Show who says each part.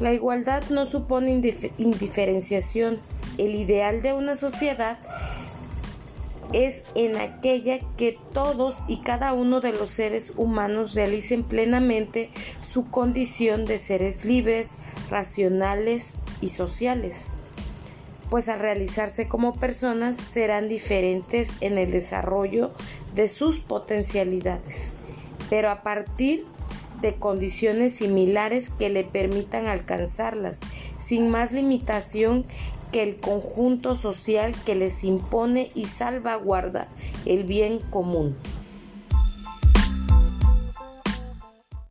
Speaker 1: La igualdad no supone indiferenciación. El ideal de una sociedad es en aquella que todos y cada uno de los seres humanos realicen plenamente su condición de seres libres, racionales y sociales, pues al realizarse como personas serán diferentes en el desarrollo de sus potencialidades, pero a partir de condiciones similares que le permitan alcanzarlas, sin más limitación que el conjunto social que les impone y salvaguarda el bien común.